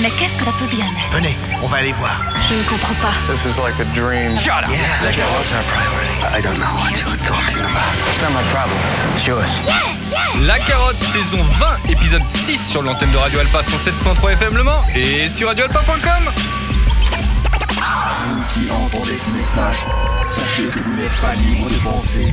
Mais qu'est-ce que ça peut bien être? Venez, on va aller voir. Je ne comprends pas. This is like a dream. Shut up. Yeah, la carotte, our priority? I don't know what you're talking about. It's not my problem. It's yours. La carotte, saison 20, épisode 6 sur l'antenne de Radio Alpa 107.3 FM Le Mans et sur radioalpa.com. Vous qui entendez ce message, sachez que vous n'êtes pas libre de penser,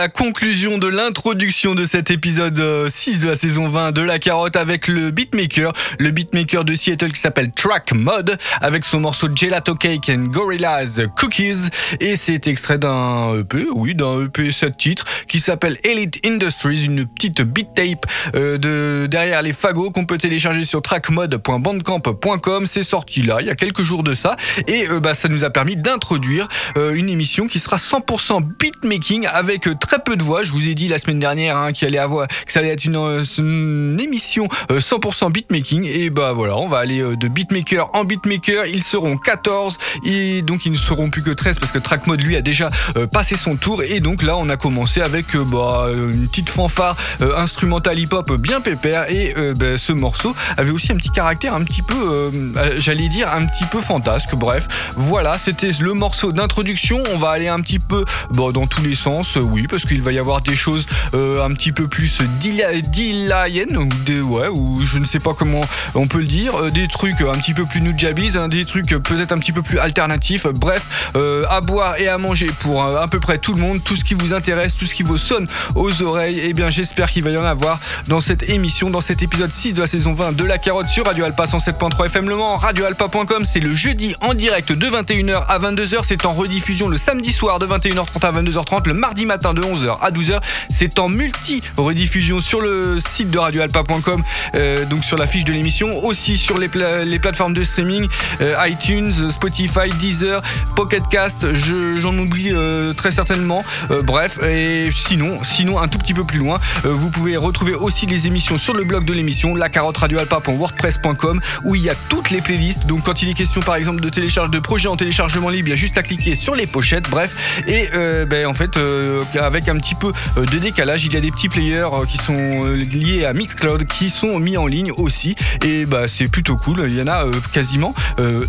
La conclusion de l'introduction de cet épisode euh, 6 de la saison 20 de La Carotte avec le beatmaker, le beatmaker de Seattle qui s'appelle Track Mod avec son morceau Gelato Cake and Gorillaz Cookies et c'est extrait d'un EP, oui d'un EP 7 titres qui s'appelle Elite Industries, une petite beat tape euh, de derrière les fagots qu'on peut télécharger sur trackmod.bandcamp.com. C'est sorti là il y a quelques jours de ça et euh, bah, ça nous a permis d'introduire euh, une émission qui sera 100% beatmaking avec euh, très peu de voix. Je vous ai dit la semaine dernière hein, qu'il allait avoir, que ça allait être une, euh, émission euh, 100% beatmaking. Et bah voilà, on va aller euh, de beatmaker en beatmaker. Ils seront 14 et donc ils ne seront plus que 13 parce que Trackmode lui a déjà euh, passé son tour. Et donc là, on a commencé avec euh, bah, une petite fanfare euh, instrumentale hip-hop bien pépère. Et euh, bah, ce morceau avait aussi un petit caractère un petit peu, euh, euh, j'allais dire, un petit peu fantasque. Bref, voilà, c'était le morceau d'introduction. On va aller un petit peu bon, dans tous les sens, euh, oui, parce qu'il va y avoir des choses euh, un petit peu plus dilayennes, ou ouais, ou je ne sais pas comment on peut le dire, euh, des trucs un petit peu plus nujabis, hein, des trucs peut-être un petit peu plus alternatifs. Bref, euh, à boire et à manger pour à peu près tout le monde, tout ce qui vous intéresse, tout ce qui vous sonne aux oreilles. Et bien, j'espère qu'il va y en avoir dans cette émission, dans cet épisode 6 de la saison 20 de La Carotte sur Radio Alpa 107.3 FM Le Mans, radioalpa.com. C'est le jeudi en direct de 21h à 22h. C'est en rediffusion le samedi soir de 21h30 à 22h30, le mardi matin de 11h à 12h. C'est en multi-rediffusion sur le site de radioalpa.com, euh, donc sur la fiche de l'émission, aussi sur les, pla- les plateformes de streaming, euh, iTunes, Spotify, Deezer, Pocket Cast, je- j'en oublie euh, très certainement. Bref, et sinon, sinon un tout petit peu plus loin, vous pouvez retrouver aussi les émissions sur le blog de l'émission, lacarotteradioalpa.wordpress.com, où il y a toutes les playlists. Donc quand il est question par exemple de télécharge de projets en téléchargement libre, il y a juste à cliquer sur les pochettes, bref. Et ben, en fait, euh, un petit peu euh, de décalage. Il y a des petits players euh, qui sont euh, liés à Mixcloud qui sont mis en ligne aussi et bah c'est plutôt cool. Il y en a quasiment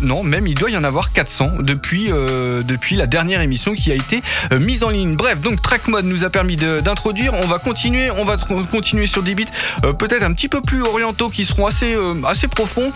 non même il doit y en avoir 400 depuis depuis la dernière émission qui a été mise en ligne. Bref donc Track Mode nous a permis d'introduire. On va continuer on va continuer sur des beats peut-être un petit peu plus orientaux qui seront assez assez profonds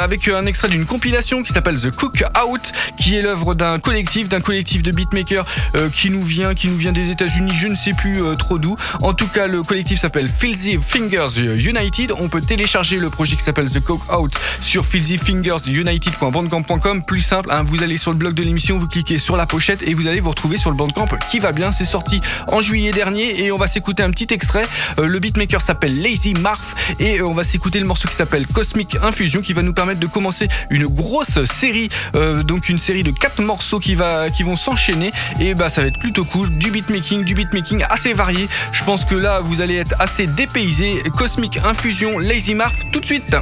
avec un extrait d'une compilation qui s'appelle The Cook Out qui est l'œuvre d'un collectif d'un collectif de beatmakers qui nous vient qui nous vient des États-Unis je ne sais plus euh, trop d'où. En tout cas le collectif s'appelle Filthy Fingers United. On peut télécharger le projet qui s'appelle The Cook Out sur filthyfingersunited.bandcamp.com plus simple hein, vous allez sur le blog de l'émission vous cliquez sur la pochette et vous allez vous retrouver sur le bandcamp qui va bien. C'est sorti en juillet dernier et on va s'écouter un petit extrait. Euh, le beatmaker s'appelle Lazy Marf et euh, on va s'écouter le morceau qui s'appelle Cosmic Infusion qui va nous permettre de commencer une grosse série donc une série de quatre morceaux qui vont s'enchaîner. Et bah ça va être plutôt cool. Du beatmaking du beatmaking assez varié. Je pense que là vous allez être assez dépaysé. Cosmic Infusion Lazy Marf tout de suite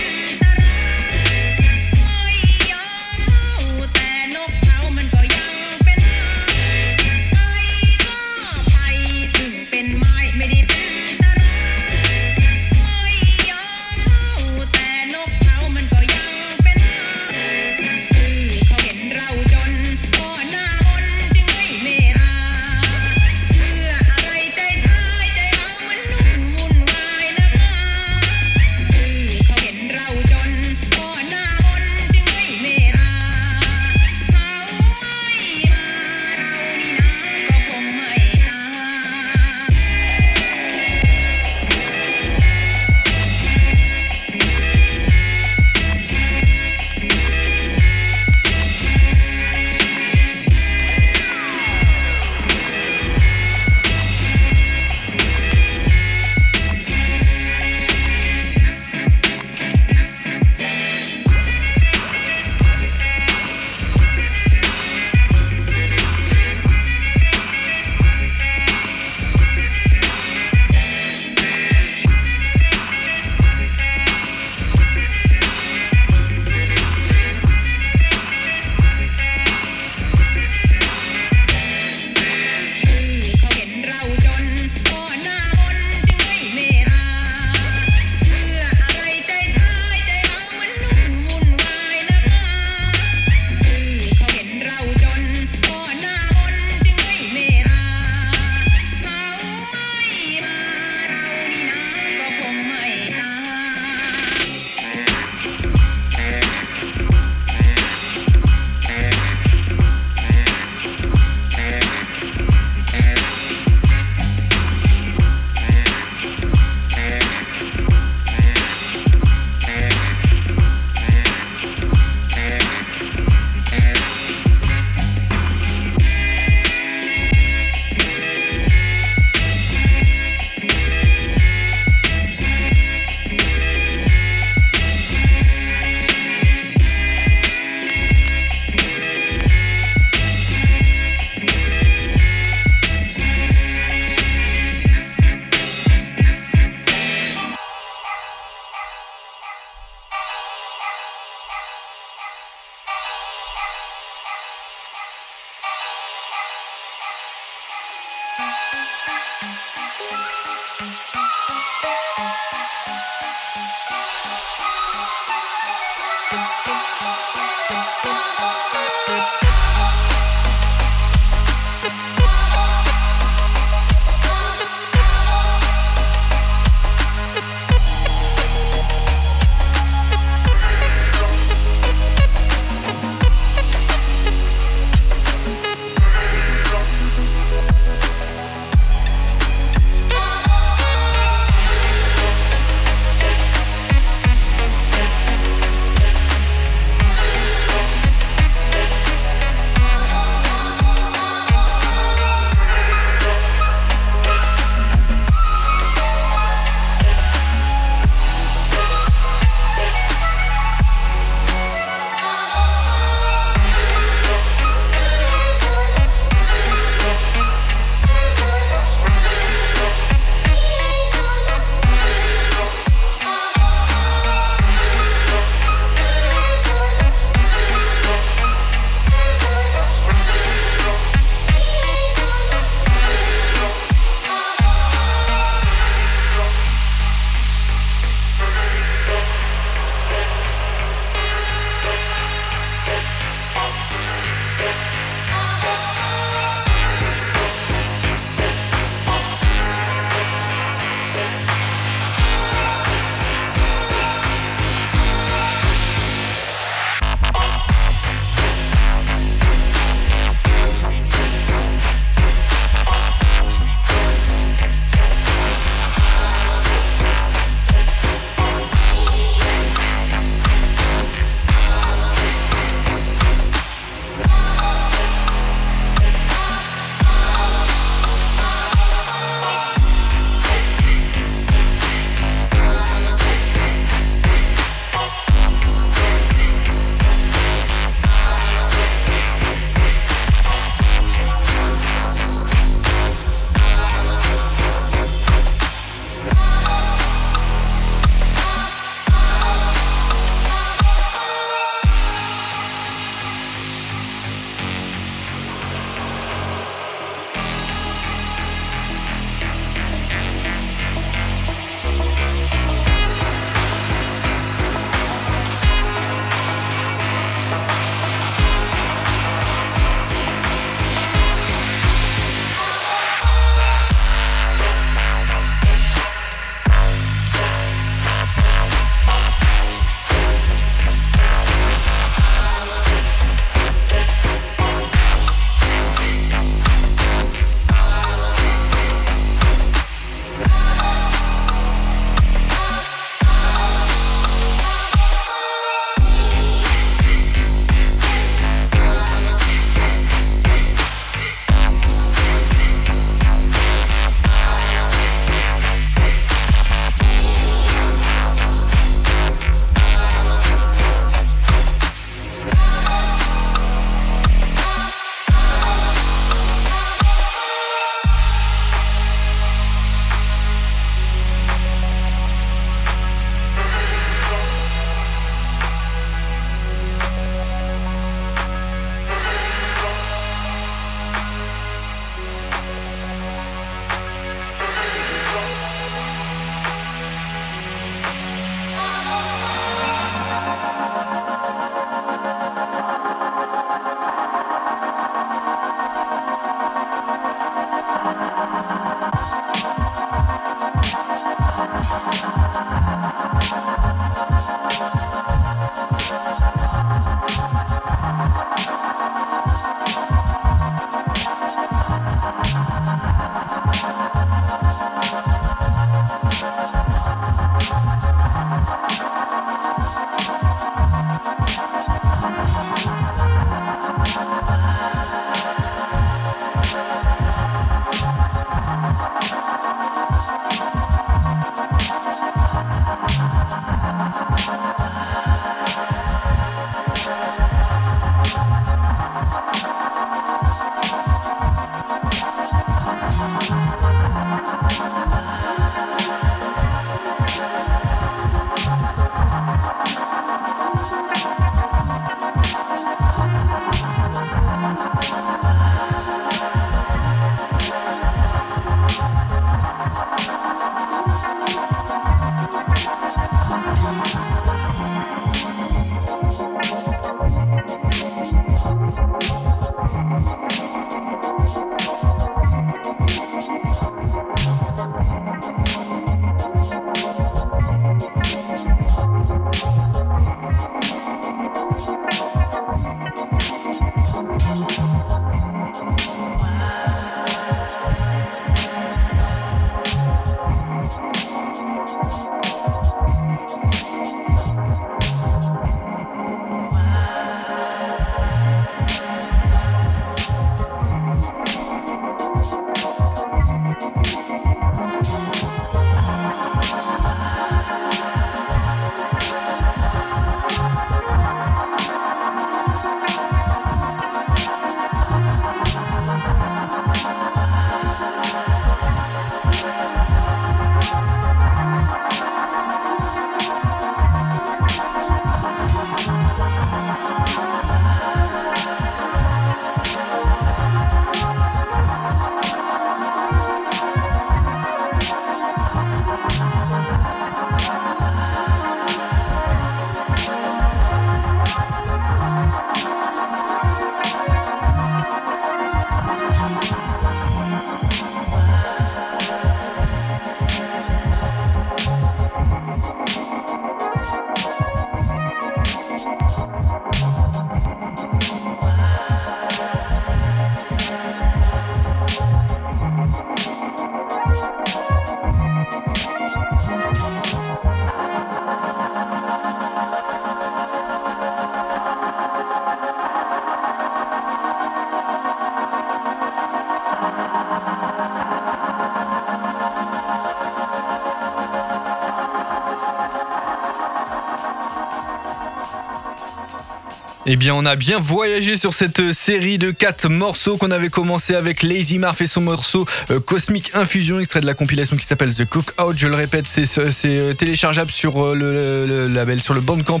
Eh bien, on a bien voyagé sur cette série de quatre morceaux qu'on avait commencé avec Lazy Marf et son morceau euh, Cosmic Infusion, extrait de la compilation qui s'appelle The Cookout. Je le répète, c'est euh, téléchargeable sur euh, le, label, sur le bandcamp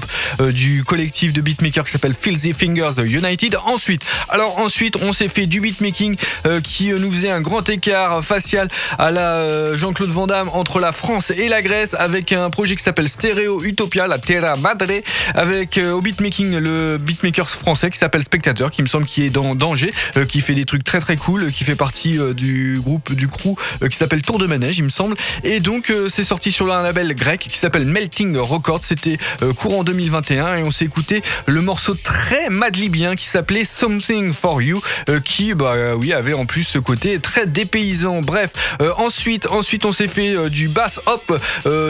du collectif de beatmakers qui s'appelle Filthy Fingers United. Ensuite, alors ensuite, on s'est fait du beatmaking qui nous faisait un grand écart facial à la Jean-Claude Van Damme entre la France et la Grèce avec un projet qui s'appelle Stereo Utopia, la Terra Madre, avec au beatmaking le beatmaker français qui s'appelle Spectateur, qui me semble qui est dans danger, euh, qui fait des trucs très très cool, qui fait partie euh, du groupe du crew euh, qui s'appelle Tour de Manège, il me semble. Et donc c'est sorti sur un label grec qui s'appelle Melting Records. C'était courant 2021 et on s'est écouté le morceau très madlibien qui s'appelait Something for You, qui bah oui avait en plus ce côté très dépaysant. Bref, ensuite ensuite on s'est fait du bass hop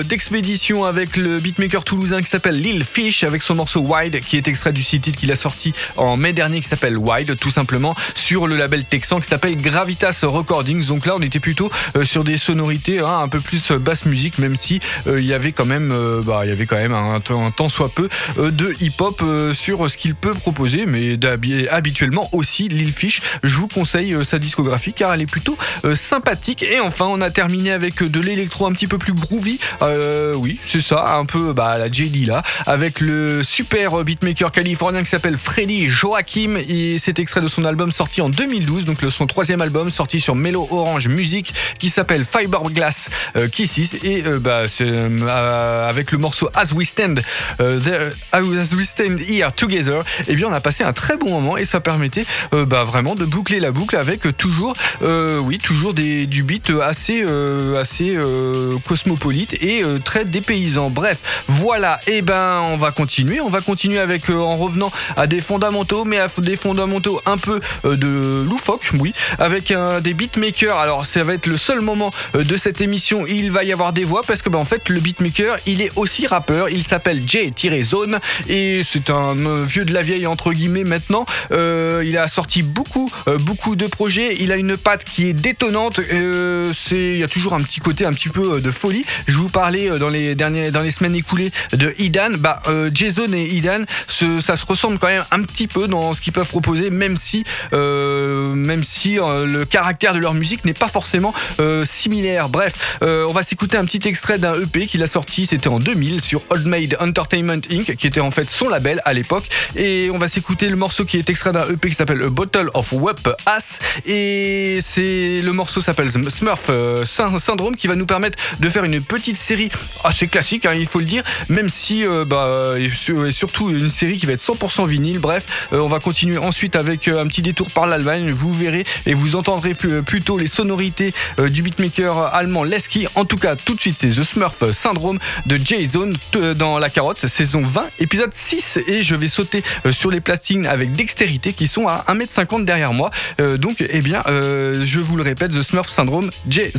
d'expédition avec le beatmaker toulousain qui s'appelle Lil Fish avec son morceau Wide qui est extrait du site qu'il a sorti en mai dernier qui s'appelle Wide, tout simplement, sur le label texan qui s'appelle Gravitas Recordings. Donc là, on était plutôt euh, sur des sonorités hein, un peu plus basse musique, même si euh, il y avait quand même, euh, bah, il y avait quand même un, un temps soit peu de hip-hop sur ce qu'il peut proposer, mais habituellement aussi Lil Fish. Je vous conseille sa discographie car elle est plutôt sympathique. Et enfin, on a terminé avec de l'électro un petit peu plus groovy. oui, c'est ça, un peu bah, la J.D. là, avec le super beatmaker californien qui s'appelle Freddy Joachim. Et c'est extrait de son album sorti en 2012, donc son troisième album sorti sur Mellow Orange Music qui s'appelle Fiberglass euh, Kisses et euh, bah, euh, avec le morceau As We Stand As We Stand Here Together, et eh bien on a passé un très bon moment et ça permettait bah, vraiment de boucler la boucle avec toujours oui toujours des, du beat assez assez cosmopolite et très dépaysant. Bref, voilà, et eh ben on va continuer, on va continuer avec en revenant à des fondamentaux, mais à des fondamentaux un peu euh, de loufoque, oui, avec des beatmakers. Alors ça va être le seul moment euh, de cette émission il va y avoir des voix parce que bah, en fait le beatmaker il est aussi rappeur. Il s'appelle J-Zone et c'est un euh, vieux de la vieille entre guillemets maintenant. il a sorti beaucoup beaucoup de projets. Il a une patte qui est détonnante. il y a toujours un petit côté un petit peu de folie. Je vous parlais dans les derniers dans les semaines écoulées de Idan. Bah J-Zone et Idan, ça se quand même un petit peu dans ce qu'ils peuvent proposer, même si, euh, même si euh, le caractère de leur musique n'est pas forcément euh, similaire. Bref, on va s'écouter un petit extrait d'un EP qu'il a sorti, c'était en 2000 sur Old Maid Entertainment Inc., qui était en fait son label à l'époque. Et on va s'écouter le morceau qui est extrait d'un EP qui s'appelle Bottle of Whip Ass. Et c'est le morceau s'appelle Smurf Syndrome qui va nous permettre de faire une petite série assez classique, hein, il faut le dire, même si, bah, et surtout une série qui va être 100% vinyle. Bref, euh, on va continuer ensuite avec euh, un petit détour par l'Allemagne. Vous verrez et vous entendrez euh, plutôt les sonorités du beatmaker allemand Lesky. En tout cas, tout de suite, c'est The Smurf Syndrome de Jason dans la carotte, saison 20, épisode 6. Et je vais sauter sur les platines avec dextérité qui sont à 1m50 derrière moi. Donc, eh bien, je vous le répète, The Smurf Syndrome, deep,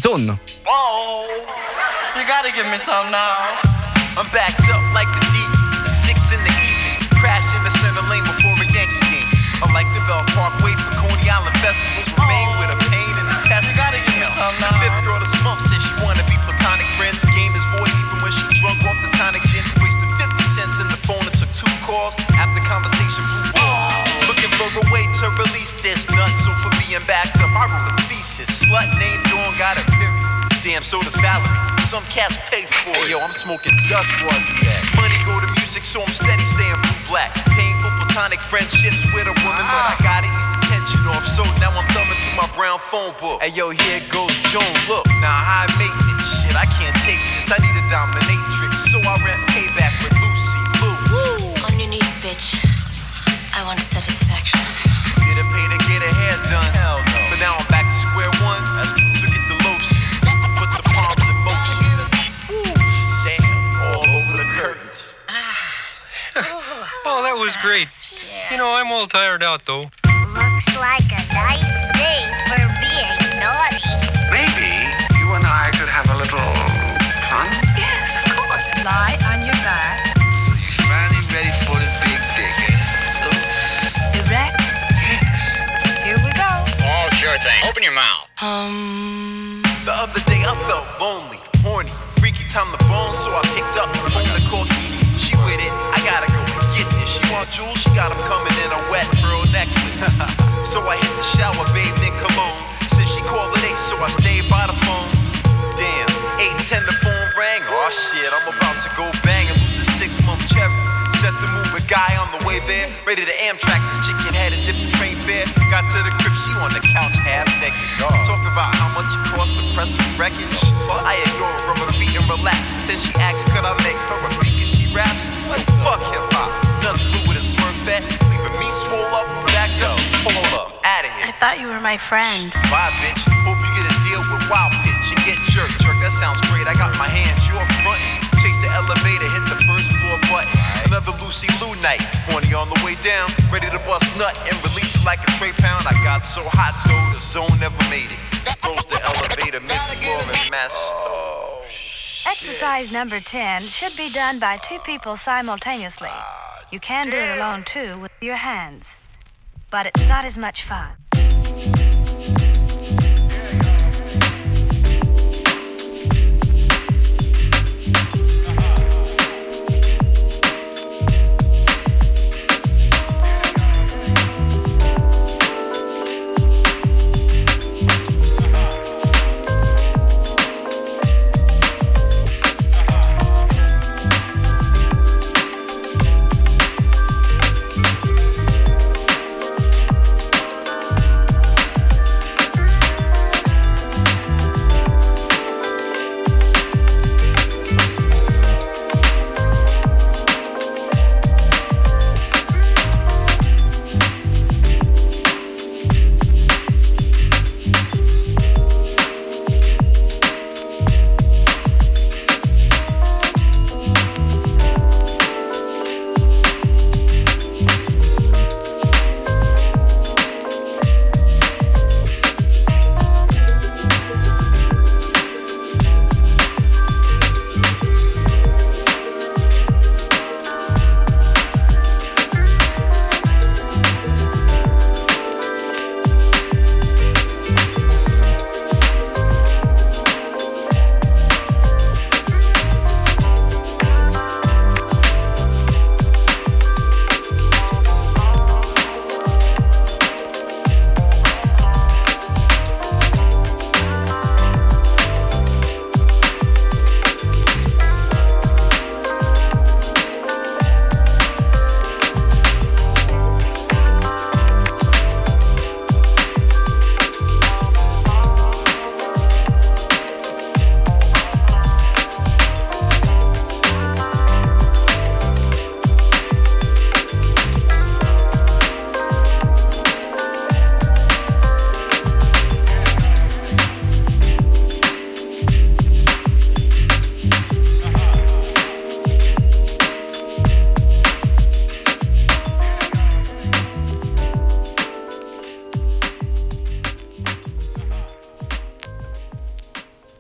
wrote a thesis. Slut named Dawn got a period. Damn, so does Valerie. Some cats pay for it. Hey, yo, I'm smoking dust for I do that. Money go to music, so I'm steady staying blue black. Painful platonic friendships with a woman, but I ah. gotta ease the tension off. So now I'm thumbing through my brown phone book. Hey yo, here goes Joan. Look, now high maintenance shit. I can't take this. I need a dominatrix, so I rent payback with Lucy Lou. Woo. On your knees, bitch. I want satisfaction. Get a pay to get a hair done. Hell no. But now I'm that was great. You know, I'm all tired out though. Looks like a nice day for being naughty. Maybe you and I could have a little fun? Yes, of course. Lie on your back. So you're finally ready for the big dick, eh? Erect. Here we go. Oh, sure thing. Open your mouth. Um. The other day I felt lonely, horny, freaky time to bone, so I picked up the phone to call Easy. She with it, I gotta go get this. She want jewels, she got 'em coming in a wet pearl necklace. so I hit the shower, bathed in cologne. Since she called it eight, so I stayed by the phone. Damn, 810 the phone rang. Oh shit, I'm about to go bang and lose a six month cherry. Set the move, a guy on the way there. Ready to Amtrak this chicken had a different train fare. Got to the crib, she on the couch half naked. Talk about how much it cost to press some wreckage. I ignore her rubber feet and relax. But then she asks, could I make her a beat 'cause she raps? Like, fuck hip hop. Nuts blue smurfette. Leaving me swole up, backed up. Hold up, out of here. I thought you were my friend. Bye, bitch. Hope you get a deal with Wild Pitch and get jerk, jerk. That sounds great. I got my hands, you're frontin'. Chase the elevator, hit the first floor button. Another Lucy Lou night. Horny on the way down, ready to bust nut and release it like a straight pound. I got so hot though, the zone never made it. Froze the elevator, mid floor and messed. Oh, Exercise number 10 should be done by two people simultaneously. You can do it alone too with your hands. But it's not as much fun.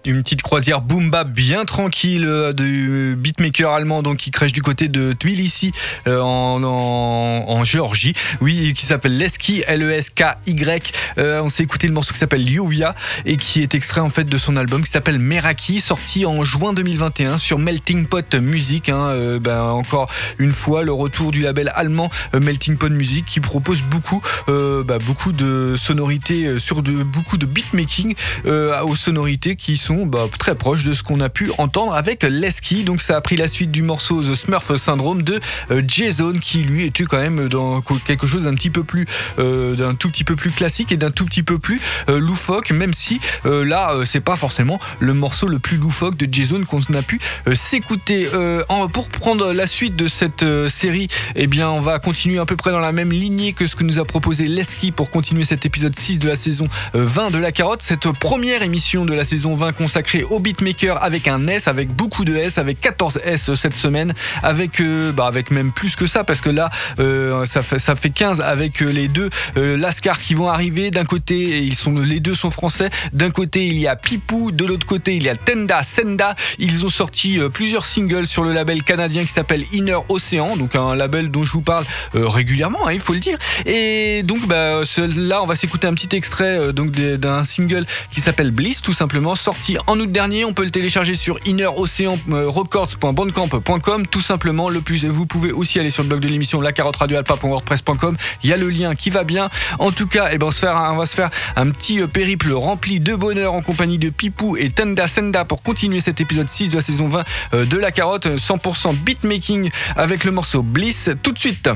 Une petite croisière boom bap bien tranquille euh, de beatmaker allemand qui crèche du côté de Tbilissi euh, en, en, Géorgie. Oui, qui s'appelle Leski L E S K Y. Euh, on s'est écouté le morceau qui s'appelle Yuvia et qui est extrait en fait de son album qui s'appelle Meraki sorti en juin 2021 sur Melting Pot Music. Hein, ben, encore une fois le retour du label allemand Melting Pot Music qui propose beaucoup bah, beaucoup de sonorités sur de beaucoup de beatmaking aux sonorités qui sont bah, très proches de ce qu'on a pu entendre avec Leski. Donc ça a pris la suite du morceau The Smurf Syndrome de euh, Jason qui lui était quand même dans quelque chose d'un petit peu plus euh, d'un tout petit peu plus classique et d'un tout petit peu plus euh, loufoque même si là c'est pas forcément le morceau le plus loufoque de Jason qu'on a pu s'écouter pour prendre la suite de cette série eh bien on va continuer à peu près dans la même lignée que ce que nous a proposé Leski pour continuer cet épisode 6 de la saison euh, 20 de la carotte cette première émission de la saison 20 consacrée au beatmaker avec un S avec beaucoup de S avec 14 S cette semaine avec euh, bah, avec même plus que ça parce que là euh, ça fait ça fait 15 avec euh, les deux Lascar qui vont arriver d'un côté ils sont les deux sont français. D'un côté il y a Pipou de l'autre côté il y a Tenda Senda. Ils ont sorti plusieurs singles sur le label canadien qui s'appelle Inner Ocean donc un label dont je vous parle régulièrement hein, il faut le dire. Et donc bah, là on va s'écouter un petit extrait donc d'un single qui s'appelle Bliss tout simplement sorti en août dernier. On peut le télécharger sur inneroceanrecords.bandcamp.com. Tout simplement, le plus, vous pouvez aussi aller sur le blog de l'émission lacarotradioalpa.wordpress.com. Il y a le lien qui va bien. En tout cas, eh ben, on, on va se faire un petit euh, périple rempli de bonheur en compagnie de Pipou et Tanda Senda pour continuer cet épisode 6 de la saison 20 euh, de La Carotte. 100% beatmaking avec le morceau Bliss. Tout de suite.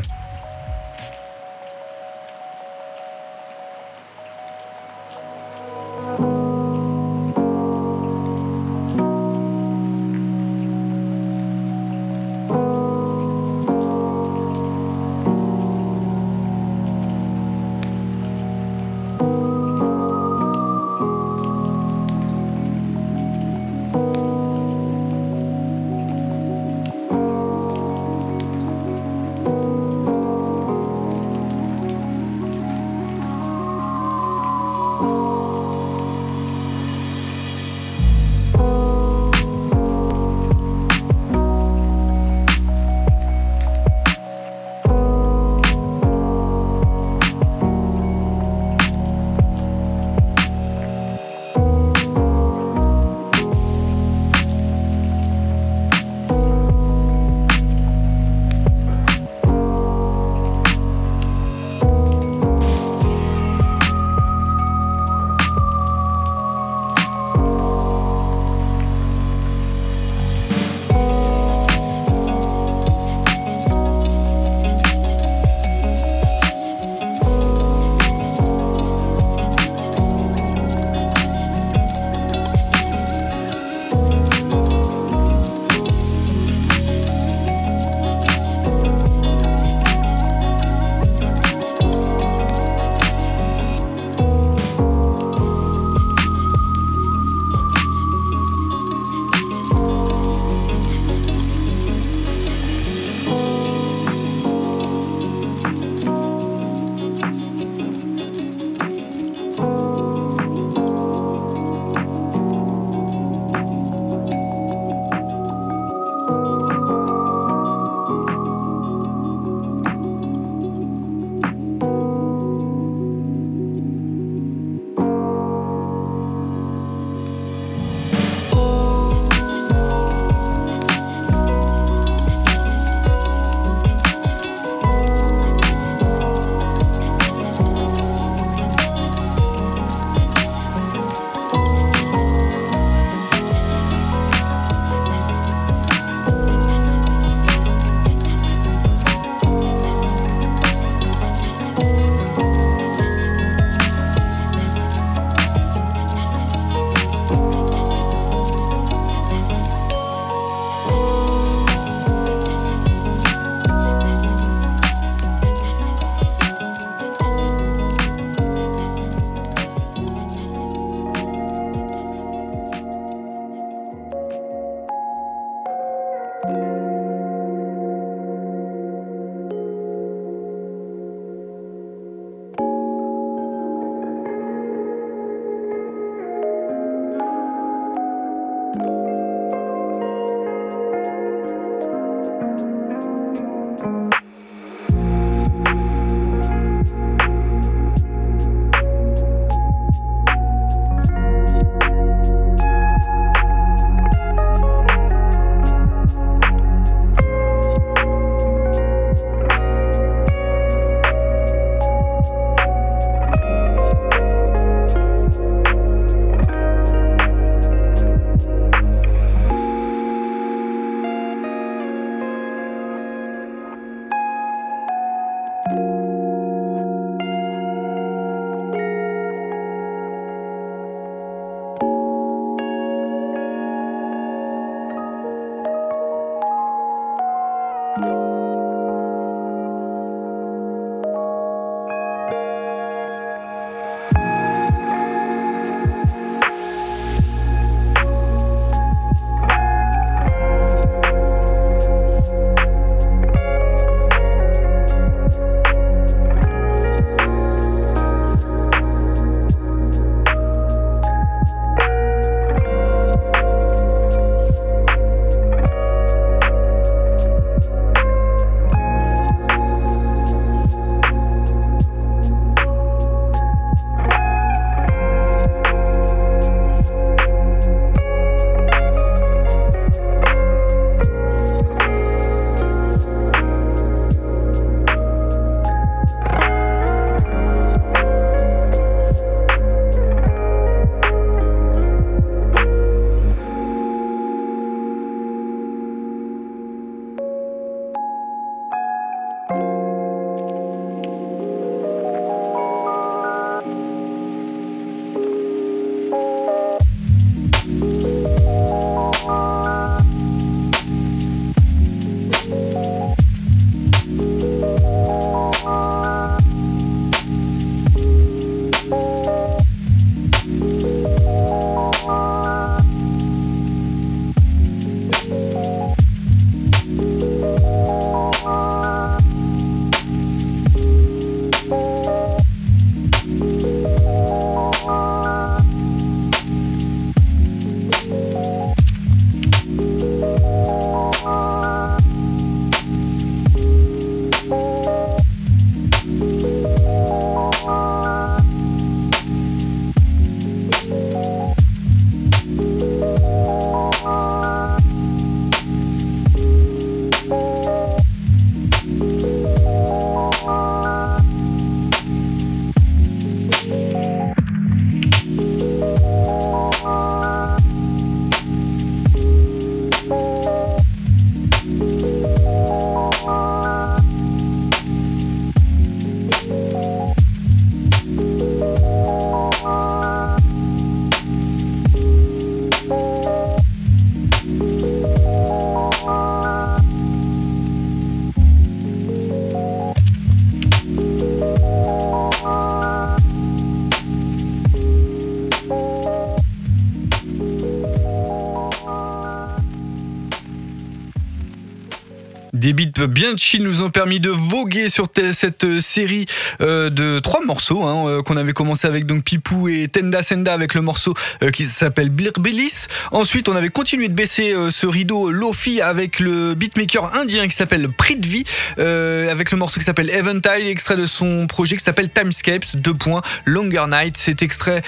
Bien chill nous ont permis de voguer sur cette série euh, de trois morceaux hein, euh, qu'on avait commencé avec donc Pipou et Tenda Senda avec le morceau euh, qui s'appelle Birbilis. Ensuite, on avait continué de baisser ce rideau Lofi avec le beatmaker indien qui s'appelle Prithvi avec le morceau qui s'appelle Eventide, extrait de son projet qui s'appelle Timescapes, deux points, Longer Night. Cet extrait,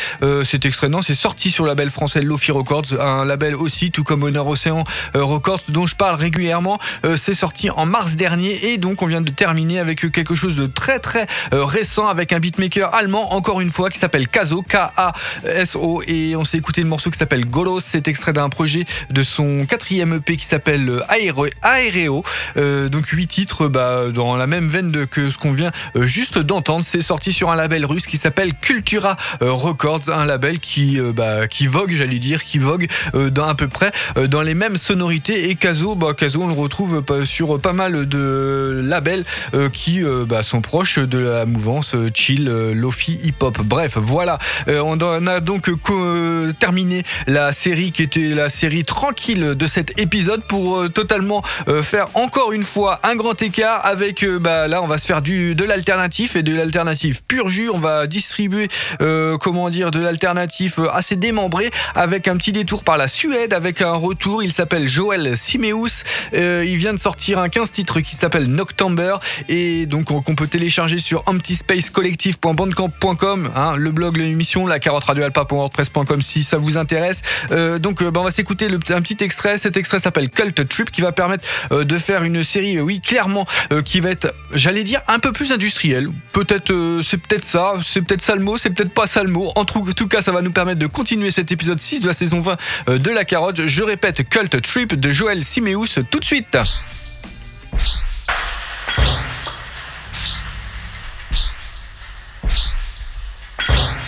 cet extrait, non, c'est sorti sur le label français Lofi Records, un label aussi, tout comme Honor Ocean Records, dont je parle régulièrement. c'est sorti en mars dernier. Et donc on vient de terminer avec quelque chose de très très euh, récent avec un beatmaker allemand encore une fois qui s'appelle Kazo K-A-S-O et on s'est écouté le morceau qui s'appelle Golos. C'est extrait d'un projet de son quatrième EP qui s'appelle euh, Aereo euh, donc huit titres bah, dans la même veine que ce qu'on vient juste d'entendre. C'est sorti sur un label russe qui s'appelle Cultura Records. Un label qui, bah, qui vogue j'allais dire qui vogue dans à peu près dans les mêmes sonorités. Et Kazo bah, Kazo on le retrouve sur pas mal de labels qui bah, sont proches de la mouvance euh, chill, euh, lofi, hip-hop. Bref, voilà. Euh, on a donc terminé la série qui était la série tranquille de cet épisode pour totalement faire encore une fois un grand écart avec bah, là on va se faire du de l'alternatif et de l'alternative pur jus. On va distribuer comment dire de l'alternatif assez démembré avec un petit détour par la Suède avec un retour. Il s'appelle Joël Simeus. il vient de sortir un 15 titres qui s'appelle Noctember et donc qu'on peut télécharger sur emptyspacecollective.bandcamp.com, hein, le blog, l'émission, la carotte radioalpa.wordpress.com si ça vous intéresse. Euh, donc euh, bah, on va s'écouter un petit extrait. Cet extrait s'appelle Cult Trip qui va permettre euh, de faire une série, oui, clairement, qui va être, j'allais dire, un peu plus industrielle. Peut-être, c'est peut-être ça, c'est peut-être ça le mot, c'est peut-être pas ça le mot. En tout, cas, ça va nous permettre de continuer cet épisode 6 de la saison 20 de la carotte. Je répète, Cult Trip de Joël Simeus tout de suite. Thank you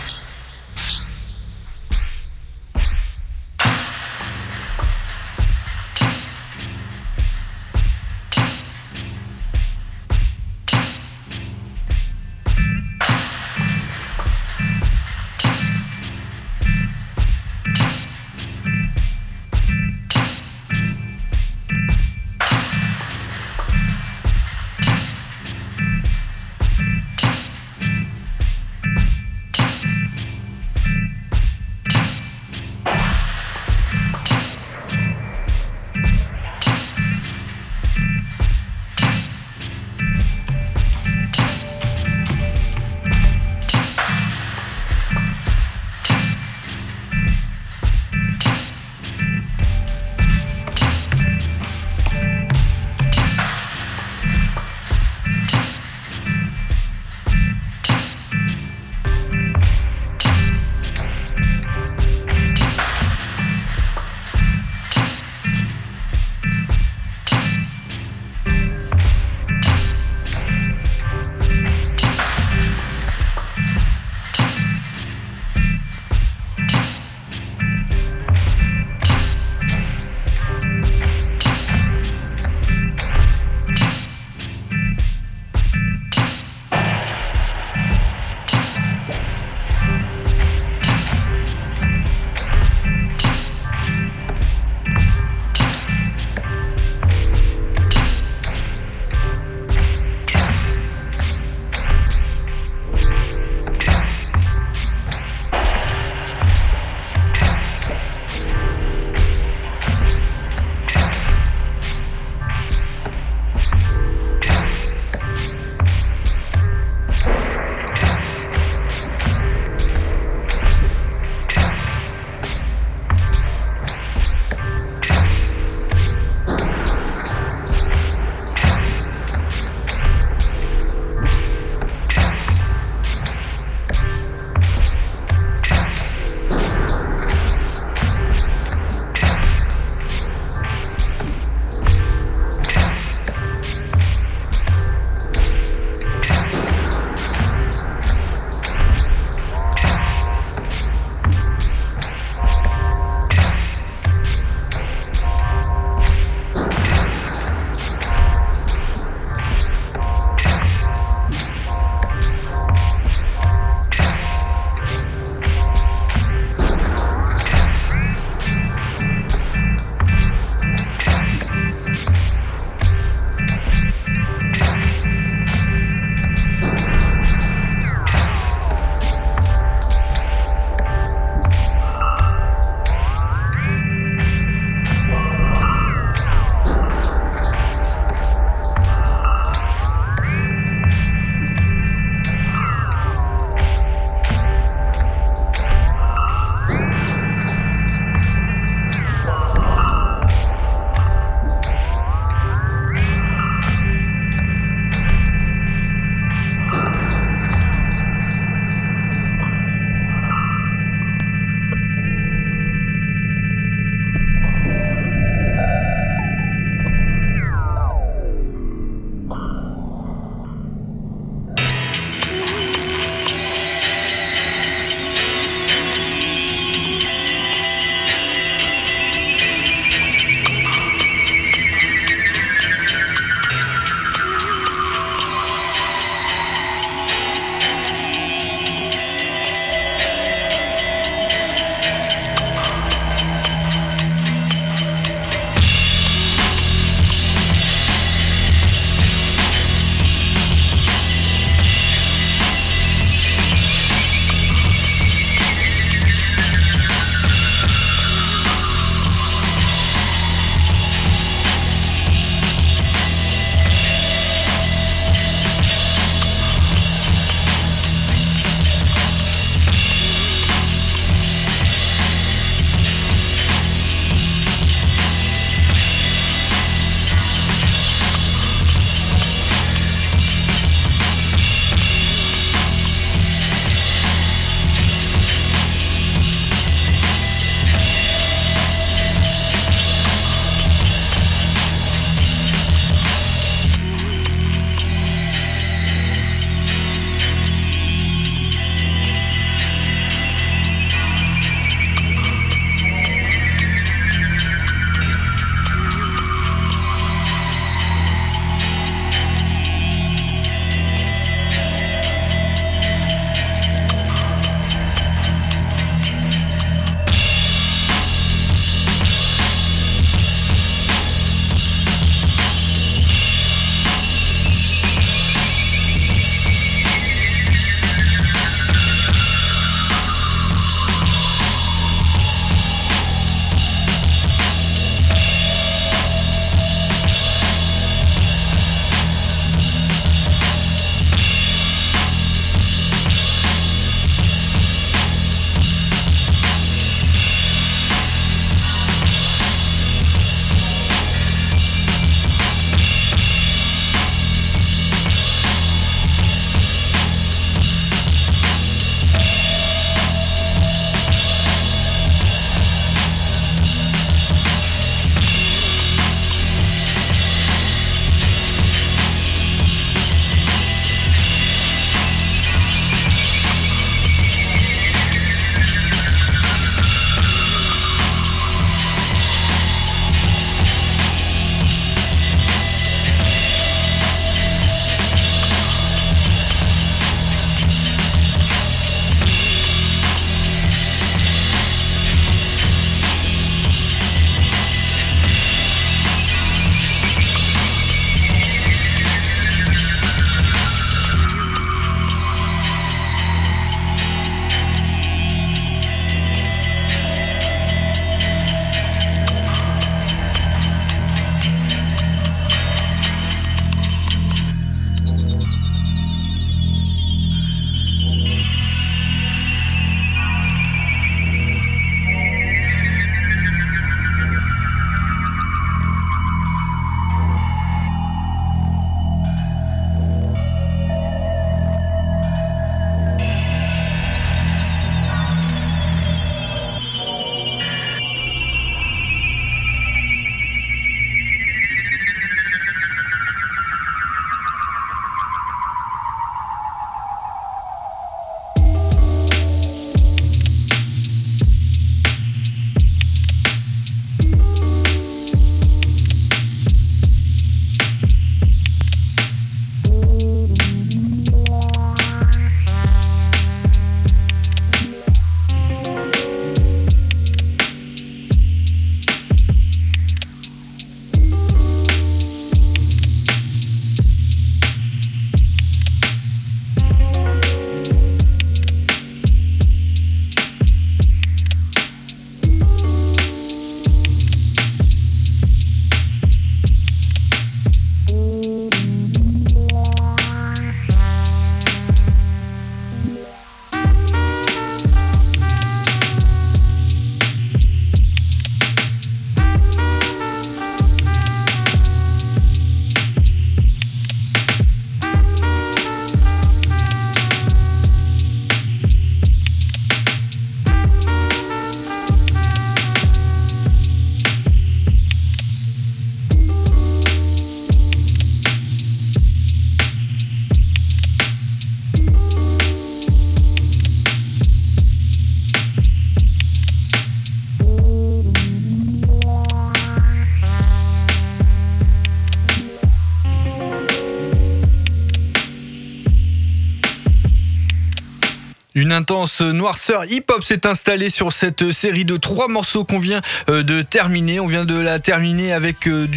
Une intense noirceur hip-hop s'est installée sur cette série de trois morceaux qu'on vient euh, de terminer. On vient de la terminer avec euh,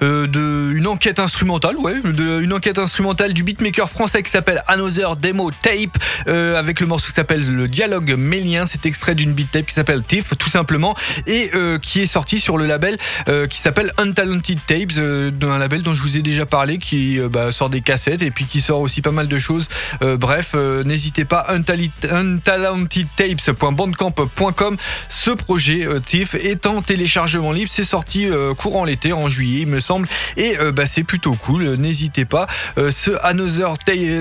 euh, une enquête instrumentale, ouais, une enquête instrumentale du beatmaker français qui s'appelle Another Demo Tape, avec le morceau qui s'appelle Le Dialogue Mélien. C'est extrait d'une beat tape qui s'appelle Tiff, tout simplement, et qui est sorti sur le label qui s'appelle Untalented Tapes, d'un label dont je vous ai déjà parlé, qui bah, sort des cassettes et puis qui sort aussi pas mal de choses. bref, n'hésitez pas. untalentedtapes.bandcamp.com. Ce projet euh, TIFF est en téléchargement libre. C'est sorti euh, courant l'été, en juillet, il me semble. Et euh, bah, c'est plutôt cool. N'hésitez pas. ce Another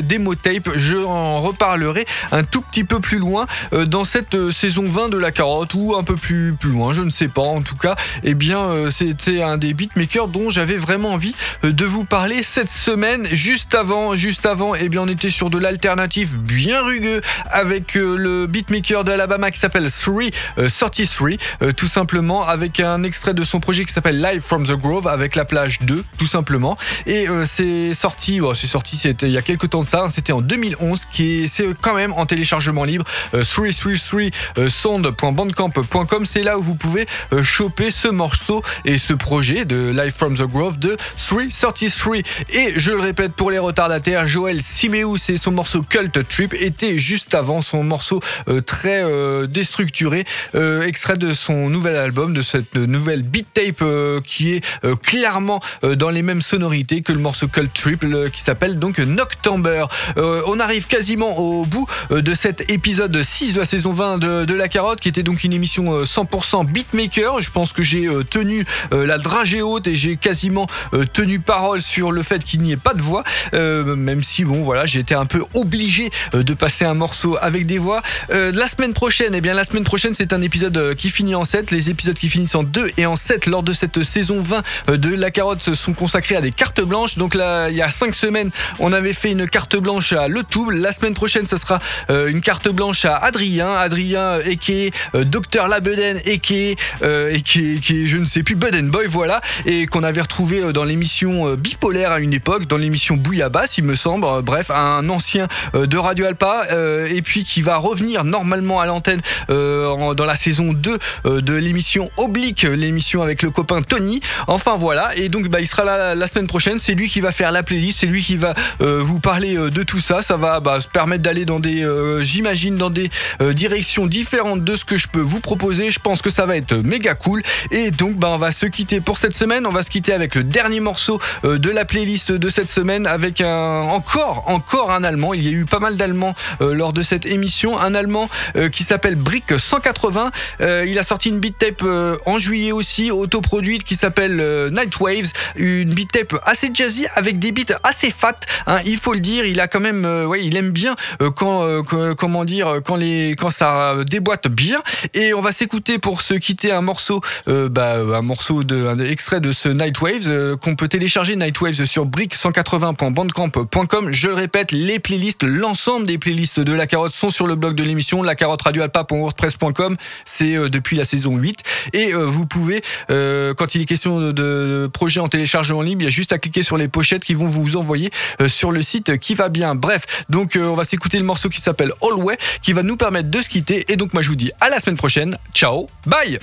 Demo Tape, je en reparlerai un tout petit peu plus loin dans cette saison 20 de la carotte ou un peu plus, plus loin, je ne sais pas. En tout cas, eh bien, c'était un des beatmakers dont j'avais vraiment envie de vous parler cette semaine. Juste avant, juste avant, eh bien, on était sur de l'alternative bien rugueux avec euh, le beatmaker d'Alabama qui s'appelle 3, euh, 33, euh, tout simplement, avec un extrait de son projet qui s'appelle Live from the Grove avec la plage 2, tout simplement. Et c'est sorti, c'est sorti il y a quelques temps de ça, hein, c'était en 2011, qui c'est quand même en téléchargement libre. 333 sound.bandcamp.com, c'est là où vous pouvez choper ce morceau et ce projet de Live from the Grove de 333. Et je le répète pour les retardataires, Joël Simeus et son morceau Cult Trip était juste avant son morceau euh, très euh, déstructuré, euh, extrait de son nouvel album, de cette nouvelle beat tape qui est clairement dans les mêmes sonorités que le morceau Cult Trip qui s'appelle donc Noctember. on arrive quasiment au bout de cet épisode 6 de la saison 20 de, La Carotte qui était donc une émission 100% beatmaker. Je pense que j'ai tenu la dragée haute et j'ai quasiment tenu parole sur le fait qu'il n'y ait pas de voix, même si bon voilà j'ai été un peu obligé de passer un morceau avec des voix. Euh, la semaine prochaine, eh bien la semaine prochaine, c'est un épisode euh, qui finit en 7. Les épisodes qui finissent en 2 et en 7 lors de cette saison 20 euh, de La Carotte sont consacrés à des cartes blanches. Donc là, il y a 5 semaines, on avait fait une carte blanche à Le Toub. La semaine prochaine, ce sera une carte blanche à Adrien. Adrien, est Docteur Labeden, est, qui je ne sais plus, Buden Boy, voilà. Et qu'on avait retrouvé dans l'émission Bipolaire à une époque, dans l'émission Bouillabasse, il me semble. Bref, un ancien de Radio Alpa. Et puis qui va revenir normalement à l'antenne euh, dans la saison 2 euh, de l'émission Oblique, l'émission avec le copain Tony. Enfin voilà, et donc bah, il sera là la semaine prochaine. C'est lui qui va faire la playlist, c'est lui qui va vous parler de tout ça. Ça va bah, se permettre d'aller dans des, j'imagine, dans des directions différentes de ce que je peux vous proposer. Je pense que ça va être méga cool. Et donc bah, on va se quitter pour cette semaine. On va se quitter avec le dernier morceau de la playlist de cette semaine avec un encore encore un allemand. Il y a eu pas mal d'allemands lors de cette émission. Un Allemand euh, qui s'appelle Brick 180. Euh, il a sorti une beat tape euh, en juillet aussi, autoproduite, qui s'appelle Night Waves. Une beat tape assez jazzy avec des beats assez fat. Hein, il faut le dire, il a quand même, ouais, il aime bien quand, comment dire, quand les, quand ça déboîte bien. Et on va s'écouter pour se quitter un morceau, bah, un morceau de, un extrait de ce Night Waves qu'on peut télécharger Night Waves sur brick180.bandcamp.com. Je le répète, les playlists, l'ensemble des playlists de la carotte sont sur le blog de l'émission, la carotte radioalpa.wordpress.com. C'est euh, depuis la saison 8. Et euh, vous pouvez, euh, quand il est question de, projet en téléchargement libre, il y a juste à cliquer sur les pochettes qui vont vous envoyer sur le site qui va bien. Bref, donc on va s'écouter le morceau qui s'appelle All Way, qui va nous permettre de se quitter. Et donc moi je vous dis à la semaine prochaine. Ciao, bye